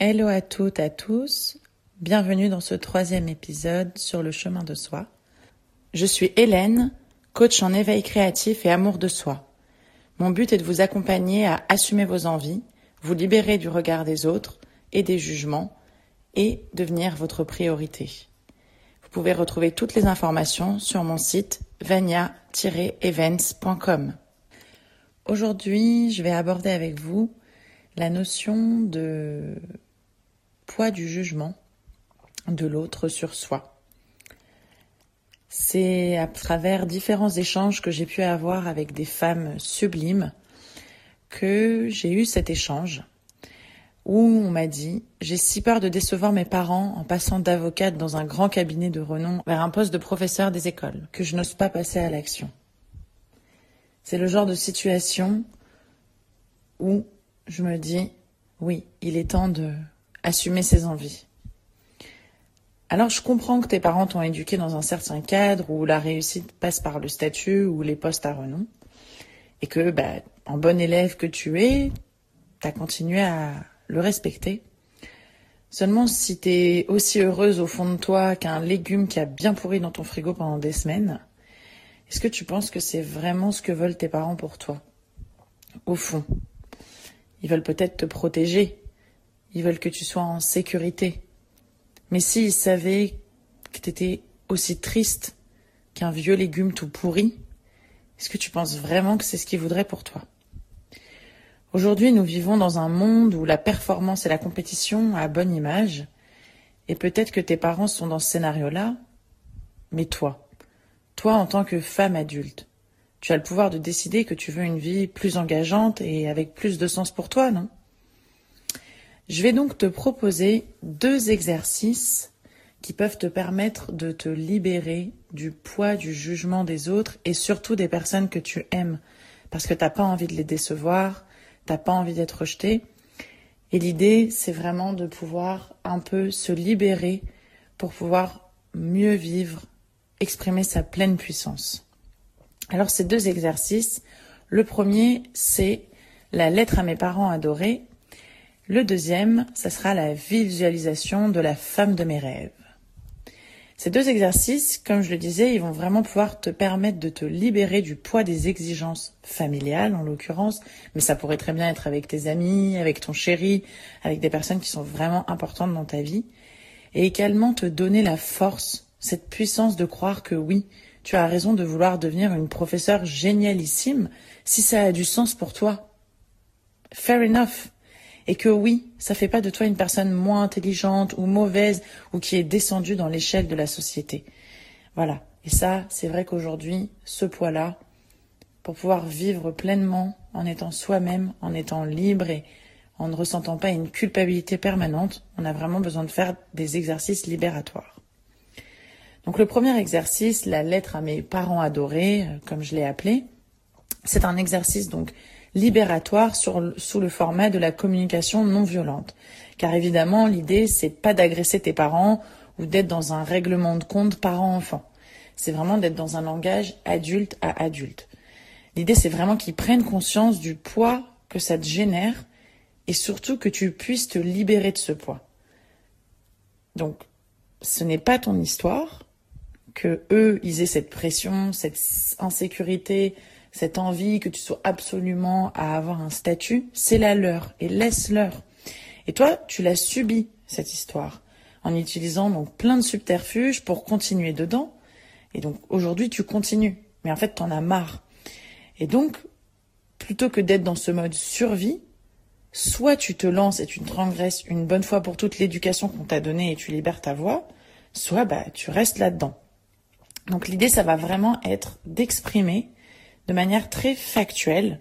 Hello à toutes, à tous. Bienvenue dans ce troisième épisode sur le chemin de soi. Je suis Hélène, coach en éveil créatif et amour de soi. Mon but est de vous accompagner à assumer vos envies, vous libérer du regard des autres et des jugements et devenir votre priorité. Vous pouvez retrouver toutes les informations sur mon site vania-events.com. Aujourd'hui, je vais aborder avec vous la notion de poids du jugement de l'autre sur soi. C'est à travers différents échanges que j'ai pu avoir avec des femmes sublimes que j'ai eu cet échange où on m'a dit J'ai si peur de décevoir mes parents en passant d'avocate dans un grand cabinet de renom vers un poste de professeur des écoles, que je n'ose pas passer à l'action. C'est le genre de situation où je me dis Oui, il est temps de assumer ses envies. Alors je comprends que tes parents t'ont éduqué dans un certain cadre où la réussite passe par le statut ou les postes à renom, et que, bah, en bon élève que tu es, tu as continué à le respecter. Seulement si t'es aussi heureuse au fond de toi qu'un légume qui a bien pourri dans ton frigo pendant des semaines, est-ce que tu penses que c'est vraiment ce que veulent tes parents pour toi? Au fond, ils veulent peut-être te protéger, ils veulent que tu sois en sécurité. Mais s'ils savaient que t'étais aussi triste qu'un vieux légume tout pourri, est-ce que tu penses vraiment que c'est ce qu'ils voudraient pour toi? Aujourd'hui, nous vivons dans un monde où la performance et la compétition a bonne image. Et peut-être que tes parents sont dans ce scénario-là, mais toi, toi en tant que femme adulte, tu as le pouvoir de décider que tu veux une vie plus engageante et avec plus de sens pour toi, non? Je vais donc te proposer deux exercices qui peuvent te permettre de te libérer du poids du jugement des autres et surtout des personnes que tu aimes, parce que tu n'as pas envie de les décevoir, t'as pas envie d'être rejeté. Et l'idée, c'est vraiment de pouvoir un peu se libérer pour pouvoir mieux vivre, exprimer sa pleine puissance. Alors ces deux exercices, le premier, c'est la lettre à mes parents adorés. Le deuxième, ça sera la visualisation de la femme de mes rêves. Ces deux exercices, comme je le disais, ils vont vraiment pouvoir te permettre de te libérer du poids des exigences familiales, en l'occurrence, mais ça pourrait très bien être avec tes amis, avec ton chéri, avec des personnes qui sont vraiment importantes dans ta vie, et également te donner la force, cette puissance de croire que oui, tu as raison de vouloir devenir une professeure génialissime si ça a du sens pour toi. Fair enough et que oui, ça fait pas de toi une personne moins intelligente ou mauvaise ou qui est descendue dans l'échelle de la société. Voilà. Et ça, c'est vrai qu'aujourd'hui, ce poids-là, pour pouvoir vivre pleinement en étant soi-même, en étant libre et en ne ressentant pas une culpabilité permanente, on a vraiment besoin de faire des exercices libératoires. Donc le premier exercice, la lettre à mes parents adorés, euh, comme je l'ai appelé, c'est un exercice donc libératoire sous le format de la communication non violente. Car évidemment, l'idée, c'est pas d'agresser tes parents ou d'être dans un règlement de compte parent-enfant. C'est vraiment d'être dans un langage adulte à adulte. L'idée, c'est vraiment qu'ils prennent conscience du poids que ça te génère et surtout que tu puisses te libérer de ce poids. Donc, ce n'est pas ton histoire, que eux, ils aient cette pression, cette insécurité, cette envie que tu sois absolument à avoir un statut, c'est la leur et laisse-leur. Et toi, tu l'as subi, cette histoire, en utilisant donc plein de subterfuges pour continuer dedans. Et donc aujourd'hui, tu continues. Mais en fait, t'en as marre. Et donc, plutôt que d'être dans ce mode survie, soit tu te lances et tu transgresses une bonne fois pour toute l'éducation qu'on t'a donnée et tu libères ta voix, soit bah, tu restes là-dedans. Donc l'idée, ça va vraiment être d'exprimer de manière très factuelle,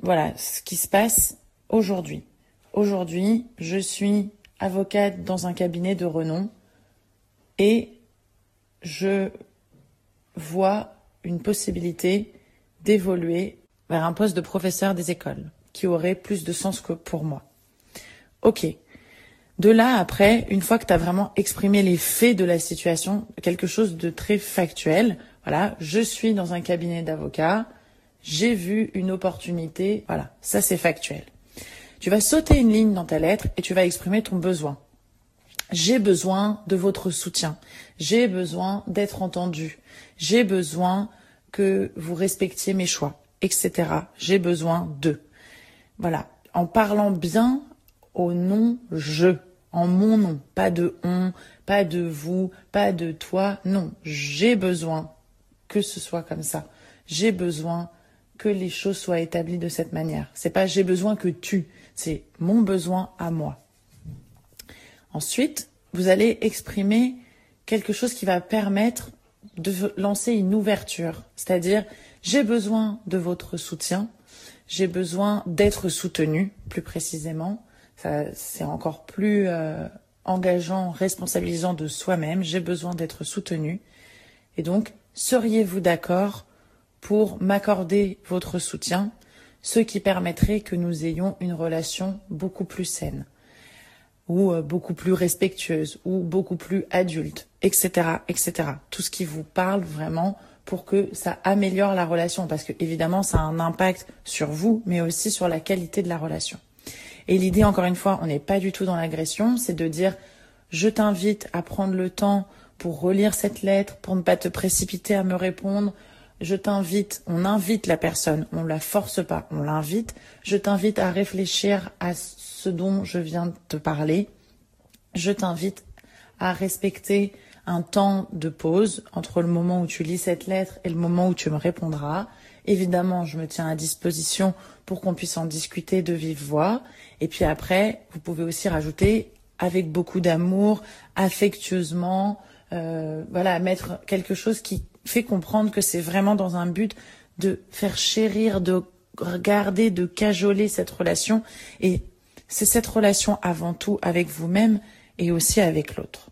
voilà ce qui se passe aujourd'hui. Aujourd'hui, je suis avocate dans un cabinet de renom et je vois une possibilité d'évoluer vers un poste de professeur des écoles qui aurait plus de sens que pour moi. Ok. De là, après, une fois que tu as vraiment exprimé les faits de la situation, quelque chose de très factuel, voilà, je suis dans un cabinet d'avocats, j'ai vu une opportunité, voilà, ça c'est factuel. Tu vas sauter une ligne dans ta lettre et tu vas exprimer ton besoin. J'ai besoin de votre soutien. J'ai besoin d'être entendu. J'ai besoin que vous respectiez mes choix, etc. J'ai besoin de. Voilà. En parlant bien au nom je, en mon nom, pas de on, pas de vous, pas de toi. Non, j'ai besoin que ce soit comme ça. J'ai besoin que les choses soient établies de cette manière. C'est pas j'ai besoin que tu, c'est mon besoin à moi. Ensuite, vous allez exprimer quelque chose qui va permettre de lancer une ouverture, c'est-à-dire j'ai besoin de votre soutien, j'ai besoin d'être soutenu, plus précisément. c'est encore plus euh, engageant, responsabilisant de soi-même. J'ai besoin d'être soutenu. Et donc, seriez-vous d'accord pour m'accorder votre soutien, ce qui permettrait que nous ayons une relation beaucoup plus saine ou euh, beaucoup plus respectueuse ou beaucoup plus adulte, etc., etc. Tout ce qui vous parle vraiment pour que ça améliore la relation, parce que évidemment ça a un impact sur vous, mais aussi sur la qualité de la relation. Et l'idée, encore une fois, on n'est pas du tout dans l'agression, c'est de dire je t'invite à prendre le temps pour relire cette lettre, pour ne pas te précipiter à me répondre, je t'invite, on invite la personne, on la force pas, on l'invite. Je t'invite à réfléchir à ce dont je viens de te parler. Je t'invite à respecter un temps de pause entre le moment où tu lis cette lettre et le moment où tu me répondras. Évidemment, je me tiens à disposition pour qu'on puisse en discuter de vive voix. Et puis après, vous pouvez aussi rajouter avec beaucoup d'amour, affectueusement, euh, voilà, mettre quelque chose qui fait comprendre que c'est vraiment dans un but de faire chérir, de regarder, de cajoler cette relation. Et c'est cette relation avant tout avec vous-même et aussi avec l'autre.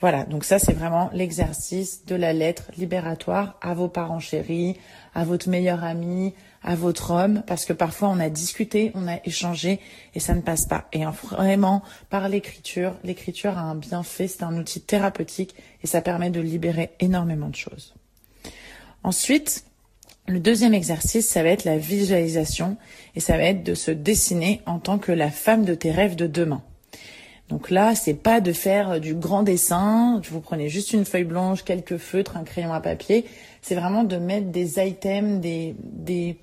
Voilà, donc ça c'est vraiment l'exercice de la lettre libératoire à vos parents chéris, à votre meilleur ami, à votre homme, parce que parfois on a discuté, on a échangé et ça ne passe pas. Et vraiment, par l'écriture, l'écriture a un bienfait, c'est un outil thérapeutique et ça permet de libérer énormément de choses. Ensuite, le deuxième exercice, ça va être la visualisation et ça va être de se dessiner en tant que la femme de tes rêves de demain. Donc là, c'est pas de faire du grand dessin, vous prenez juste une feuille blanche, quelques feutres, un crayon à papier, c'est vraiment de mettre des items, des,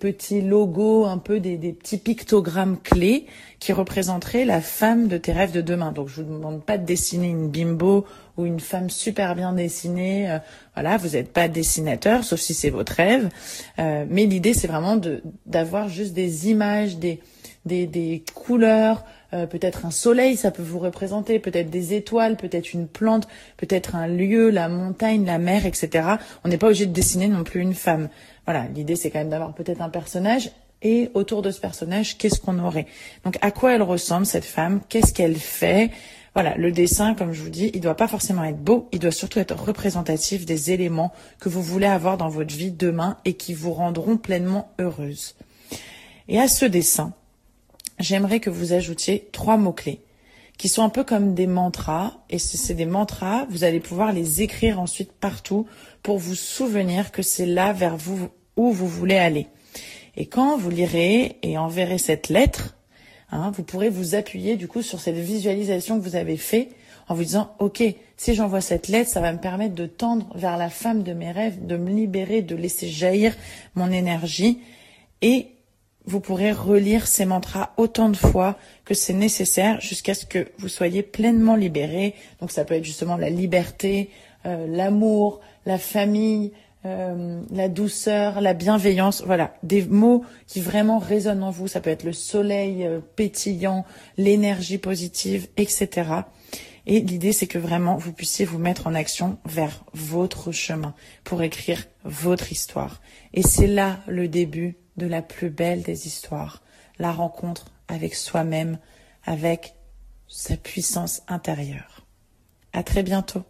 petits logos, un peu des, petits pictogrammes clés qui représenteraient la femme de tes rêves de demain. Donc je vous demande pas de dessiner une bimbo ou une femme super bien dessinée. Euh, voilà, vous n'êtes pas dessinateur, sauf si c'est votre rêve. Euh, mais l'idée c'est vraiment d'avoir juste des images, des des, couleurs, euh, peut-être un soleil, ça peut vous représenter, peut-être des étoiles, peut-être une plante, peut-être un lieu, la montagne, la mer, etc. On n'est pas obligé de dessiner non plus une femme. Voilà, l'idée c'est quand même d'avoir peut-être un personnage et autour de ce personnage, qu'est-ce qu'on aurait? Donc à quoi elle ressemble cette femme? Qu'est-ce qu'elle fait? Voilà, le dessin, comme je vous dis, il ne doit pas forcément être beau, il doit surtout être représentatif des éléments que vous voulez avoir dans votre vie demain et qui vous rendront pleinement heureuse. Et à ce dessin, j'aimerais que vous ajoutiez trois mots-clés qui sont un peu comme des mantras. Et si c'est des mantras, vous allez pouvoir les écrire ensuite partout pour vous souvenir que c'est là vers vous où vous voulez aller. Et quand vous lirez et enverrez cette lettre, hein, vous pourrez vous appuyer du coup sur cette visualisation que vous avez fait en vous disant, OK, si j'envoie cette lettre, ça va me permettre de tendre vers la femme de mes rêves, de me libérer, de laisser jaillir mon énergie et vous pourrez relire ces mantras autant de fois que c'est nécessaire jusqu'à ce que vous soyez pleinement libéré. Donc ça peut être justement la liberté, euh, l'amour, la famille, euh, la douceur, la bienveillance, voilà, des mots qui vraiment résonnent en vous. Ça peut être le soleil euh, pétillant, l'énergie positive, etc. Et l'idée, c'est que vraiment, vous puissiez vous mettre en action vers votre chemin pour écrire votre histoire. Et c'est là le début de la plus belle des histoires, la rencontre avec soi-même, avec sa puissance intérieure. À très bientôt.